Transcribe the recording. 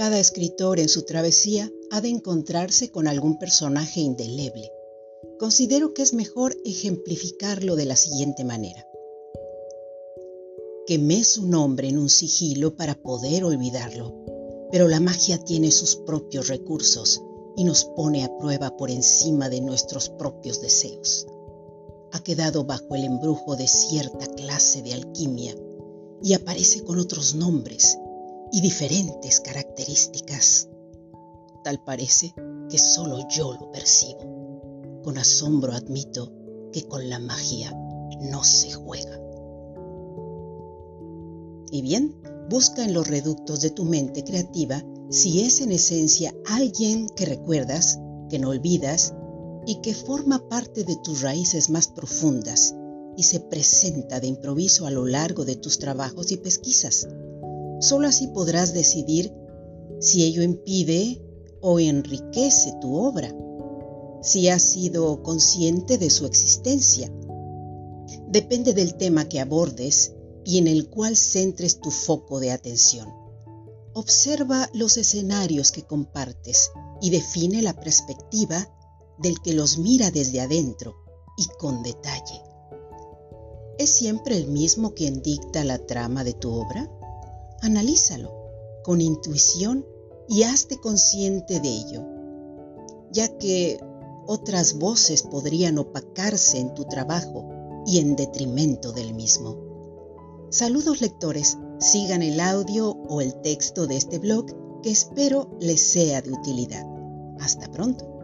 Cada escritor en su travesía ha de encontrarse con algún personaje indeleble. Considero que es mejor ejemplificarlo de la siguiente manera. Quemé su nombre en un sigilo para poder olvidarlo, pero la magia tiene sus propios recursos y nos pone a prueba por encima de nuestros propios deseos. Ha quedado bajo el embrujo de cierta clase de alquimia y aparece con otros nombres y diferentes características. Tal parece que solo yo lo percibo. Con asombro admito que con la magia no se juega. Y bien, busca en los reductos de tu mente creativa si es en esencia alguien que recuerdas, que no olvidas y que forma parte de tus raíces más profundas y se presenta de improviso a lo largo de tus trabajos y pesquisas. Solo así podrás decidir si ello impide o enriquece tu obra, si has sido consciente de su existencia. Depende del tema que abordes y en el cual centres tu foco de atención. Observa los escenarios que compartes y define la perspectiva del que los mira desde adentro y con detalle. ¿Es siempre el mismo quien dicta la trama de tu obra? Analízalo con intuición y hazte consciente de ello, ya que otras voces podrían opacarse en tu trabajo y en detrimento del mismo. Saludos lectores, sigan el audio o el texto de este blog que espero les sea de utilidad. Hasta pronto.